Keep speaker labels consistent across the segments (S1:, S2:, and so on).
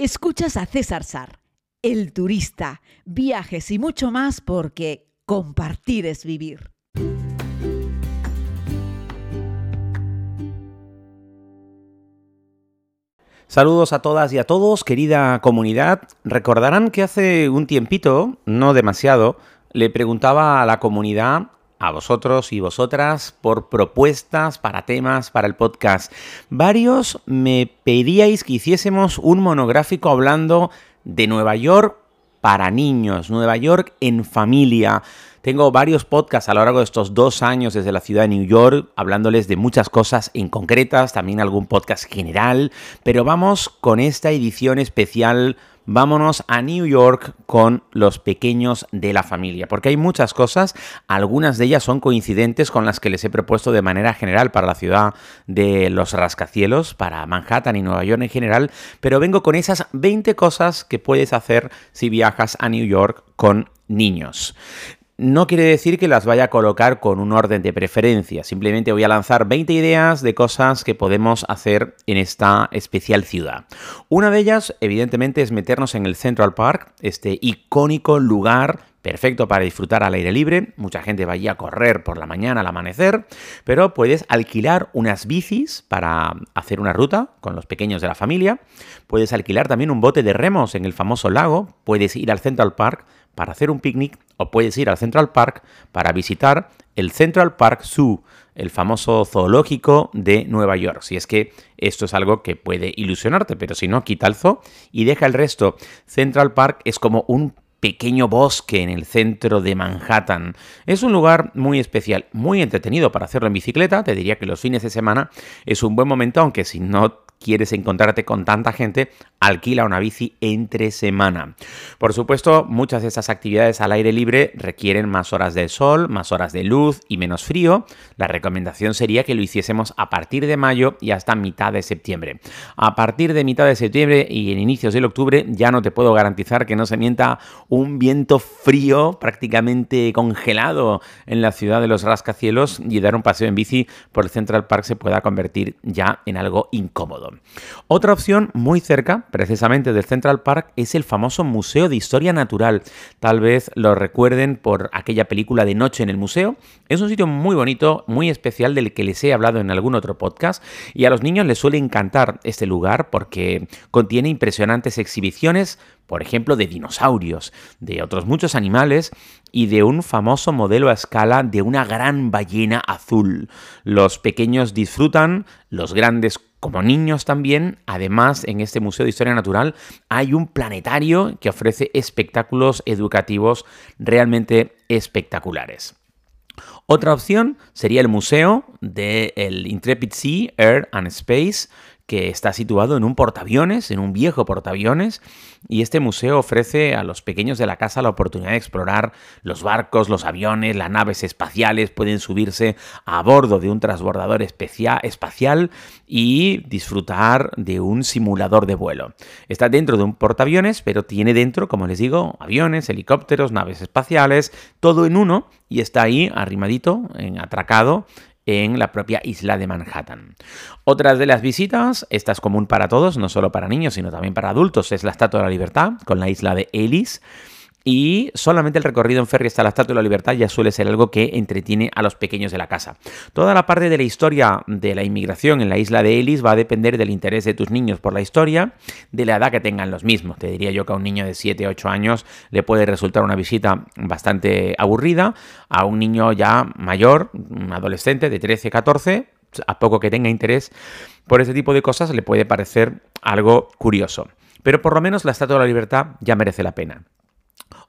S1: Escuchas a César Sar, el turista, viajes y mucho más porque compartir es vivir.
S2: Saludos a todas y a todos, querida comunidad. Recordarán que hace un tiempito, no demasiado, le preguntaba a la comunidad, a vosotros y vosotras, por propuestas para temas para el podcast. Varios me pedíais que hiciésemos un monográfico hablando de Nueva York para niños, Nueva York en familia. Tengo varios podcasts a lo largo de estos dos años desde la ciudad de New York, hablándoles de muchas cosas en concretas, también algún podcast general, pero vamos con esta edición especial. Vámonos a New York con los pequeños de la familia, porque hay muchas cosas, algunas de ellas son coincidentes con las que les he propuesto de manera general para la ciudad de los rascacielos, para Manhattan y Nueva York en general, pero vengo con esas 20 cosas que puedes hacer si viajas a New York con niños. No quiere decir que las vaya a colocar con un orden de preferencia, simplemente voy a lanzar 20 ideas de cosas que podemos hacer en esta especial ciudad. Una de ellas, evidentemente, es meternos en el Central Park, este icónico lugar perfecto para disfrutar al aire libre. Mucha gente va allí a correr por la mañana al amanecer, pero puedes alquilar unas bicis para hacer una ruta con los pequeños de la familia. Puedes alquilar también un bote de remos en el famoso lago. Puedes ir al Central Park para hacer un picnic o puedes ir al Central Park para visitar el Central Park Zoo, el famoso zoológico de Nueva York. Si es que esto es algo que puede ilusionarte, pero si no, quita el zoo y deja el resto. Central Park es como un pequeño bosque en el centro de Manhattan. Es un lugar muy especial, muy entretenido para hacerlo en bicicleta. Te diría que los fines de semana es un buen momento, aunque si no quieres encontrarte con tanta gente, alquila una bici entre semana. Por supuesto, muchas de esas actividades al aire libre requieren más horas de sol, más horas de luz y menos frío. La recomendación sería que lo hiciésemos a partir de mayo y hasta mitad de septiembre. A partir de mitad de septiembre y en inicios del octubre ya no te puedo garantizar que no se mienta un viento frío prácticamente congelado en la ciudad de los rascacielos y dar un paseo en bici por el Central Park se pueda convertir ya en algo incómodo. Otra opción muy cerca, precisamente del Central Park, es el famoso Museo de Historia Natural. Tal vez lo recuerden por aquella película de Noche en el Museo. Es un sitio muy bonito, muy especial del que les he hablado en algún otro podcast y a los niños les suele encantar este lugar porque contiene impresionantes exhibiciones, por ejemplo, de dinosaurios, de otros muchos animales y de un famoso modelo a escala de una gran ballena azul. Los pequeños disfrutan, los grandes como niños también, además en este Museo de Historia Natural hay un planetario que ofrece espectáculos educativos realmente espectaculares. Otra opción sería el Museo del Intrepid Sea, Air and Space, que está situado en un portaaviones, en un viejo portaaviones, y este museo ofrece a los pequeños de la casa la oportunidad de explorar los barcos, los aviones, las naves espaciales, pueden subirse a bordo de un transbordador espacial y disfrutar de un simulador de vuelo. Está dentro de un portaaviones, pero tiene dentro, como les digo, aviones, helicópteros, naves espaciales, todo en uno y está ahí arrimadito, en, atracado en la propia isla de Manhattan. Otras de las visitas, esta es común para todos, no solo para niños, sino también para adultos, es la Estatua de la Libertad con la isla de Ellis y solamente el recorrido en ferry hasta la Estatua de la Libertad ya suele ser algo que entretiene a los pequeños de la casa. Toda la parte de la historia de la inmigración en la isla de Ellis va a depender del interés de tus niños por la historia, de la edad que tengan los mismos. Te diría yo que a un niño de 7 o 8 años le puede resultar una visita bastante aburrida, a un niño ya mayor, un adolescente de 13, 14, a poco que tenga interés por ese tipo de cosas le puede parecer algo curioso. Pero por lo menos la Estatua de la Libertad ya merece la pena.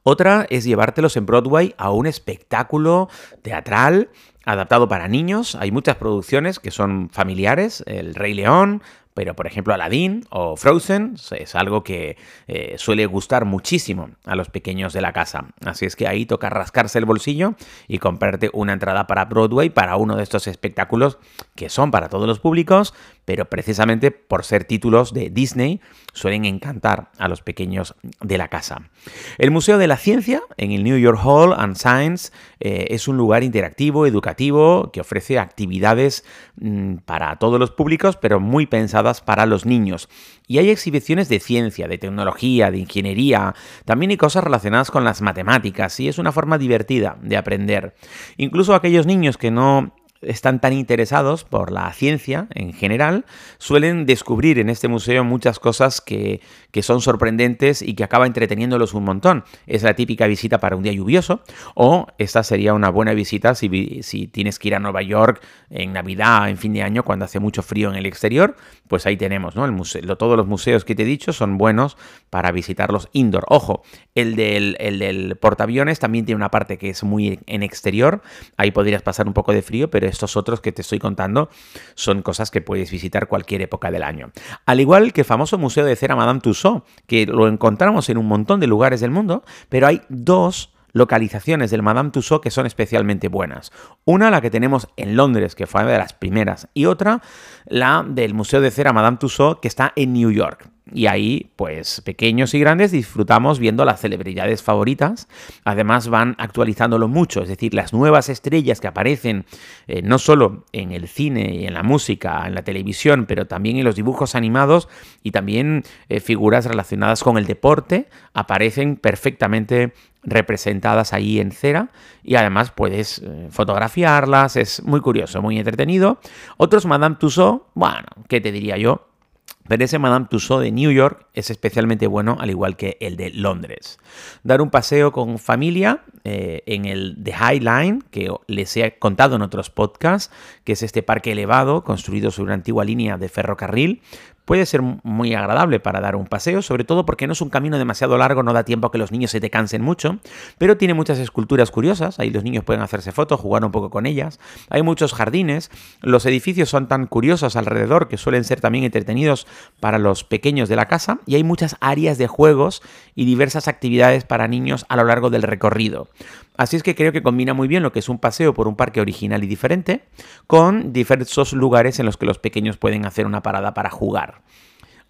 S2: Otra es llevártelos en Broadway a un espectáculo teatral adaptado para niños. Hay muchas producciones que son familiares, El Rey León, pero por ejemplo Aladdin o Frozen es algo que eh, suele gustar muchísimo a los pequeños de la casa. Así es que ahí toca rascarse el bolsillo y comprarte una entrada para Broadway para uno de estos espectáculos que son para todos los públicos, pero precisamente por ser títulos de Disney suelen encantar a los pequeños de la casa. El Museo de la Ciencia en el New York Hall and Science eh, es un lugar interactivo, educativo, que ofrece actividades mm, para todos los públicos, pero muy pensadas para los niños. Y hay exhibiciones de ciencia, de tecnología, de ingeniería, también hay cosas relacionadas con las matemáticas, y es una forma divertida de aprender. Incluso aquellos niños que no están tan interesados por la ciencia en general, suelen descubrir en este museo muchas cosas que, son sorprendentes y que acaba entreteniéndolos un montón. Es la típica visita para un día lluvioso o esta sería una buena visita si, si tienes que ir a Nueva York en Navidad, en fin de año, cuando hace mucho frío en el exterior, pues ahí tenemos, ¿no? El museo, todos los museos que te he dicho son buenos para visitarlos indoor. Ojo, el del, el del portaaviones también tiene una parte que es muy en exterior, ahí podrías pasar un poco de frío, pero estos otros que te estoy contando son cosas que puedes visitar cualquier época del año. Al igual que el famoso Museo de Cera Madame Tussauds, que lo encontramos en un montón de lugares del mundo, pero hay dos localizaciones del Madame Tussauds que son especialmente buenas. Una, la que tenemos en Londres, que fue una de las primeras, y otra, la del Museo de Cera Madame Tussauds, que está en New York. Y ahí, pues pequeños y grandes, disfrutamos viendo las celebridades favoritas. Además van actualizándolo mucho, es decir, las nuevas estrellas que aparecen eh, no solo en el cine y en la música, en la televisión, pero también en los dibujos animados y también eh, figuras relacionadas con el deporte, aparecen perfectamente representadas ahí en cera y además puedes eh, fotografiarlas, es muy curioso, muy entretenido. Otros Madame Tussauds, bueno, ¿qué te diría yo? Pero ese Madame Tussauds de New York es especialmente bueno, al igual que el de Londres. Dar un paseo con familia eh, en el The High Line, que les he contado en otros podcasts, que es este parque elevado construido sobre una antigua línea de ferrocarril, puede ser muy agradable para dar un paseo, sobre todo porque no es un camino demasiado largo, no da tiempo a que los niños se te cansen mucho, pero tiene muchas esculturas curiosas, ahí los niños pueden hacerse fotos, jugar un poco con ellas, hay muchos jardines, los edificios son tan curiosos alrededor que suelen ser también entretenidos para los pequeños de la casa y hay muchas áreas de juegos y diversas actividades para niños a lo largo del recorrido. Así es que creo que combina muy bien lo que es un paseo por un parque original y diferente con diversos lugares en los que los pequeños pueden hacer una parada para jugar.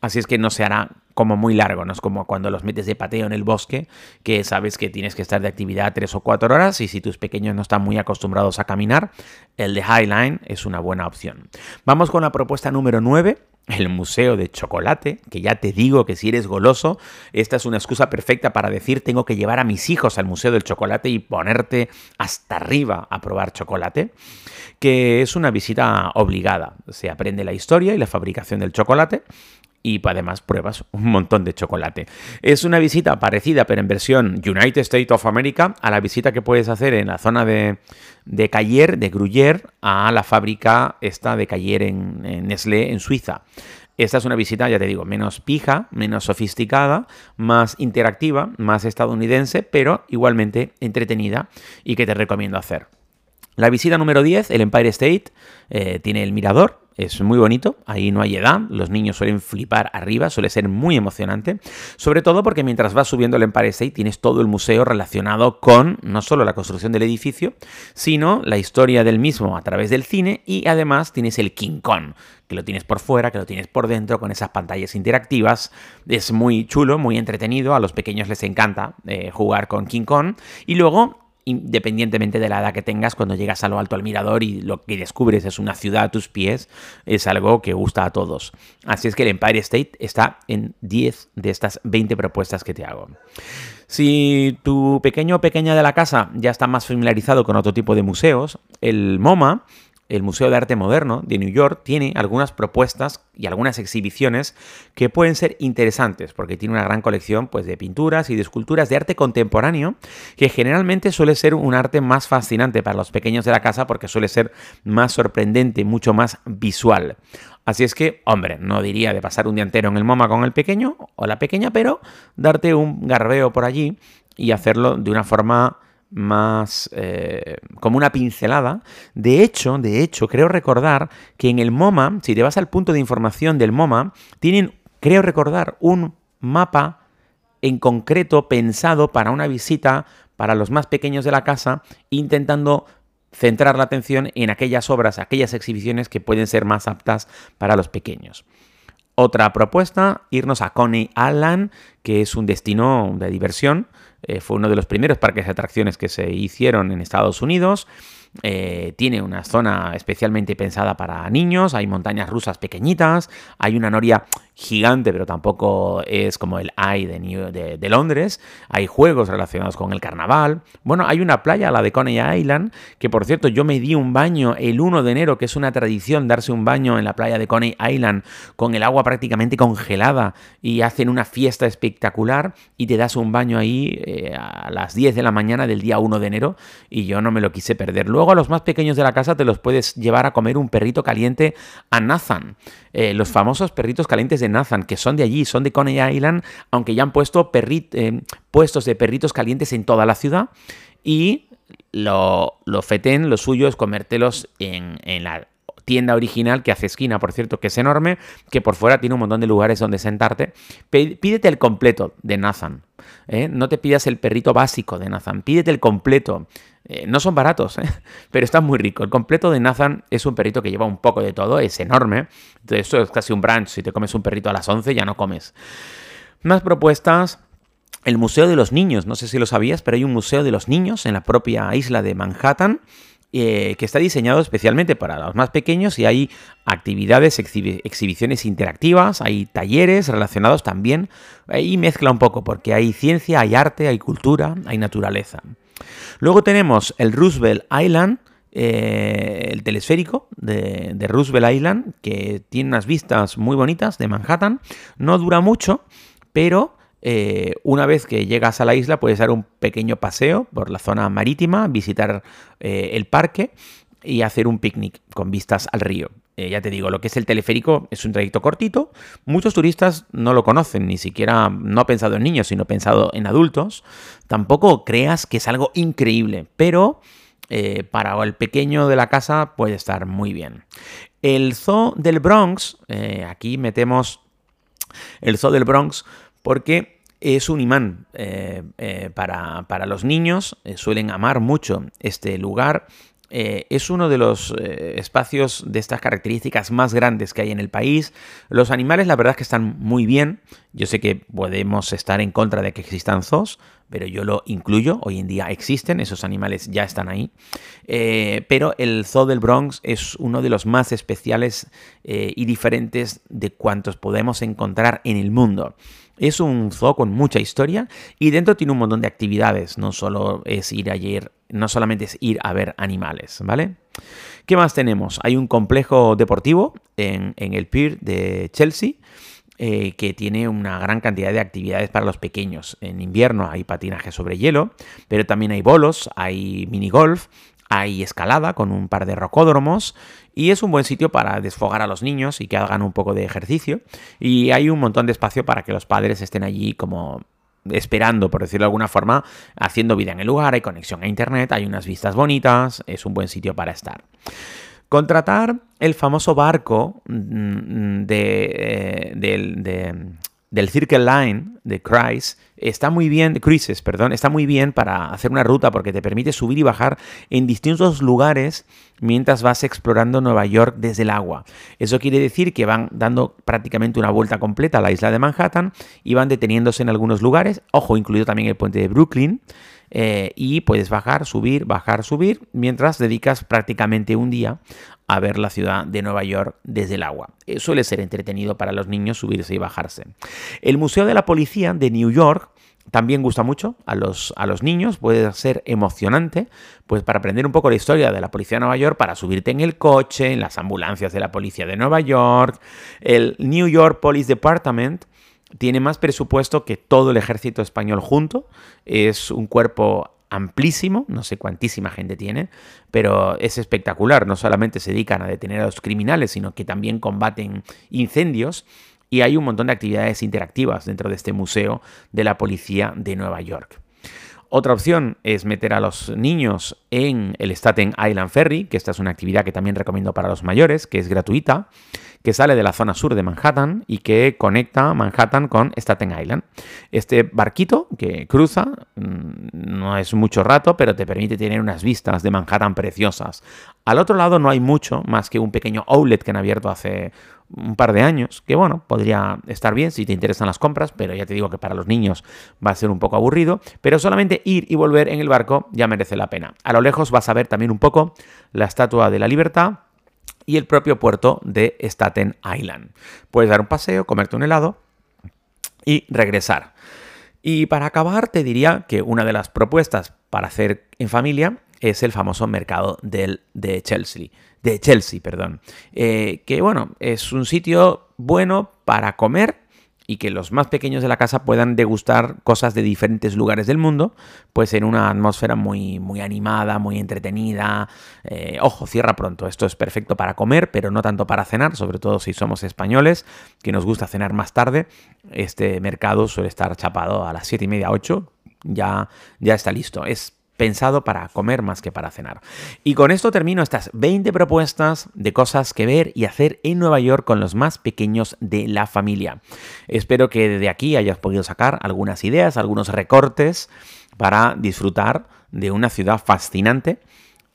S2: Así es que no se hará como muy largo, no es como cuando los metes de pateo en el bosque, que sabes que tienes que estar de actividad tres o cuatro horas y si tus pequeños no están muy acostumbrados a caminar, el de Highline es una buena opción. Vamos con la propuesta número 9, el Museo de Chocolate, que ya te digo que si eres goloso, esta es una excusa perfecta para decir tengo que llevar a mis hijos al Museo del Chocolate y ponerte hasta arriba a probar chocolate, que es una visita obligada. Se aprende la historia y la fabricación del chocolate y además pruebas un montón de chocolate. Es una visita parecida, pero en versión United States of America, a la visita que puedes hacer en la zona de, de Cayer, de Gruyère, a la fábrica esta de Cayer en, en Nestlé, en Suiza. Esta es una visita, ya te digo, menos pija, menos sofisticada, más interactiva, más estadounidense, pero igualmente entretenida y que te recomiendo hacer. La visita número 10, el Empire State, eh, tiene el mirador, es muy bonito, ahí no hay edad, los niños suelen flipar arriba, suele ser muy emocionante, sobre todo porque mientras vas subiendo el Empire State tienes todo el museo relacionado con no solo la construcción del edificio, sino la historia del mismo a través del cine y además tienes el King Kong, que lo tienes por fuera, que lo tienes por dentro, con esas pantallas interactivas. Es muy chulo, muy entretenido, a los pequeños les encanta eh, jugar con King Kong. Y luego independientemente de la edad que tengas, cuando llegas a lo alto al mirador y lo que descubres es una ciudad a tus pies, es algo que gusta a todos. Así es que el Empire State está en 10 de estas 20 propuestas que te hago. Si tu pequeño o pequeña de la casa ya está más familiarizado con otro tipo de museos, el MoMA el Museo de Arte Moderno de New York tiene algunas propuestas y algunas exhibiciones que pueden ser interesantes porque tiene una gran colección pues, de pinturas y de esculturas de arte contemporáneo que generalmente suele ser un arte más fascinante para los pequeños de la casa porque suele ser más sorprendente, mucho más visual. Así es que, hombre, no diría de pasar un día entero en el MoMA con el pequeño o la pequeña, pero darte un garbeo por allí y hacerlo de una forma más eh, como una pincelada. De hecho, de hecho, creo recordar que en el MoMA, si te vas al punto de información del MoMA, tienen, creo recordar, un mapa en concreto pensado para una visita para los más pequeños de la casa, intentando centrar la atención en aquellas obras, aquellas exhibiciones que pueden ser más aptas para los pequeños. Otra propuesta, irnos a Coney Island, que es un destino de diversión. Eh, fue uno de los primeros parques de atracciones que se hicieron en Estados Unidos. eh, tiene una zona especialmente pensada para niños, hay montañas rusas pequeñitas, hay una noria gigante, pero tampoco es como el de, de, Londres. Hay juegos relacionados con el carnaval. Bueno, hay una playa, la de Coney Island, que por cierto yo me di un baño el 1 de enero, que es una tradición darse un baño en la playa de Coney Island con el agua prácticamente congelada y hacen una fiesta espectacular y te das un baño ahí eh, a las 10 de la mañana del día 1 de enero y yo no me lo quise perder. Luego a los más pequeños de la casa te los puedes llevar a comer un perrito caliente a Nathan. Eh, los famosos perritos calientes de Nathan, que son de allí, son de Coney Island, aunque ya han puesto eh, puestos de perritos calientes en toda la ciudad. Y lo, lo feten, lo suyo es comértelos en, en la tienda original que hace esquina, por cierto, que es enorme, que por fuera tiene un montón de lugares donde sentarte. Pídete el completo de Nathan. ¿eh? No te pidas el perrito básico de Nathan, pídete el completo. Eh, no son baratos, ¿eh? pero está muy rico. El completo de Nathan es un perrito que lleva un poco de todo, es enorme. Entonces, esto es casi un brunch. Si te comes un perrito a las 11, ya no comes. Más propuestas. El Museo de los Niños, no sé si lo sabías, pero hay un Museo de los Niños en la propia isla de Manhattan. Que está diseñado especialmente para los más pequeños y hay actividades, exhibiciones interactivas, hay talleres relacionados también, y mezcla un poco porque hay ciencia, hay arte, hay cultura, hay naturaleza. Luego tenemos el Roosevelt Island, eh, el telesférico de, Roosevelt Island, que tiene unas vistas muy bonitas de Manhattan. No dura mucho, pero eh, una vez que llegas a la isla puedes dar un pequeño paseo por la zona marítima, visitar eh, el parque y hacer un picnic con vistas al río. Eh, ya te digo, lo que es el teleférico es un trayecto cortito. Muchos turistas no lo conocen, ni siquiera no pensado en niños, sino pensado en adultos. Tampoco creas que es algo increíble, pero para el pequeño de la casa puede estar muy bien. El zoo del Bronx, aquí metemos el zoo del Bronx porque es un imán para, para, los niños, suelen amar mucho este lugar eh, es uno de los eh, espacios de estas características más grandes que hay en el país. Los animales, la verdad es que están muy bien. Yo sé que podemos estar en contra de que existan zoos, pero yo lo incluyo. Hoy en día existen, esos animales ya están ahí. Eh, pero el zoo del Bronx es uno de los más especiales y diferentes de cuantos podemos encontrar en el mundo. Es un zoo con mucha historia y dentro tiene un montón de actividades. No solo es ir ayer, no solamente es ir a ver animales, ¿vale? ¿Qué más tenemos? Hay un complejo deportivo en, el Pier de Chelsea. Eh, que tiene una gran cantidad de actividades para los pequeños. En invierno hay patinaje sobre hielo, pero también hay bolos, hay minigolf, hay escalada con un par de rocódromos y es un buen sitio para desfogar a los niños y que hagan un poco de ejercicio. Y hay un montón de espacio para que los padres estén allí como esperando, por decirlo de alguna forma, haciendo vida en el lugar, hay conexión a internet, hay unas vistas bonitas, es un buen sitio para estar. Contratar el famoso barco mm, de, eh, de, del Circle Line de Cruise está muy bien, Cruises, perdón, está muy bien para hacer una ruta porque te permite subir y bajar en distintos lugares mientras vas explorando Nueva York desde el agua. Eso quiere decir que van dando prácticamente una vuelta completa a la isla de Manhattan y van deteniéndose en algunos lugares, ojo, incluido también el puente de Brooklyn. Eh, y puedes bajar, subir, bajar, subir, mientras dedicas prácticamente un día a ver la ciudad de Nueva York desde el agua. Eh, suele ser entretenido para los niños subirse y bajarse. El Museo de la Policía de New York también gusta mucho a los, a los niños, puede ser emocionante, pues para aprender un poco la historia de la policía de Nueva York, para subirte en el coche, en las ambulancias de la policía de Nueva York. El New York Police Department tiene más presupuesto que todo el ejército español junto, es un cuerpo amplísimo, no sé cuántísima gente tiene, pero es espectacular. No solamente se dedican a detener a los criminales, sino que también combaten incendios y hay un montón de actividades interactivas dentro de este museo de la policía de Nueva York. Otra opción es meter a los niños en el Staten Island Ferry, que esta es una actividad que también recomiendo para los mayores, que es gratuita que sale de la zona sur de Manhattan y que conecta Manhattan con Staten Island. Este barquito que cruza mm, no es mucho rato, pero te permite tener unas vistas de Manhattan preciosas. Al otro lado no hay mucho más que un pequeño outlet que han abierto hace un par de años, que bueno, podría estar bien si te interesan las compras, pero ya te digo que para los niños va a ser un poco aburrido, pero solamente ir y volver en el barco ya merece la pena. A lo lejos vas a ver también un poco la Estatua de la Libertad y el propio puerto de Staten Island. Puedes dar un paseo, comerte un helado y regresar. Y para acabar, te diría que una de las propuestas para hacer en familia es el famoso mercado del, de Chelsea. De Chelsea, perdón. Eh, que bueno, es un sitio bueno para comer y que los más pequeños de la casa puedan degustar cosas de diferentes lugares del mundo, pues en una atmósfera muy, muy animada, muy entretenida. Eh, ojo, cierra pronto. Esto es perfecto para comer, pero no tanto para cenar, sobre todo si somos españoles, que nos gusta cenar más tarde. Este mercado suele estar chapado a las 7 y media, 8. Ya, ya está listo. Es pensado para comer más que para cenar. Y con esto termino estas 20 propuestas de cosas que ver y hacer en Nueva York con los más pequeños de la familia. Espero que de aquí hayas podido sacar algunas ideas, algunos recortes para disfrutar de una ciudad fascinante,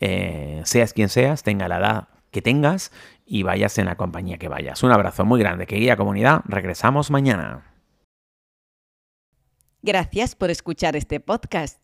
S2: eh, seas quien seas, tenga la edad que tengas y vayas en la compañía que vayas. Un abrazo muy grande, querida comunidad. Regresamos mañana.
S1: Gracias por escuchar este podcast.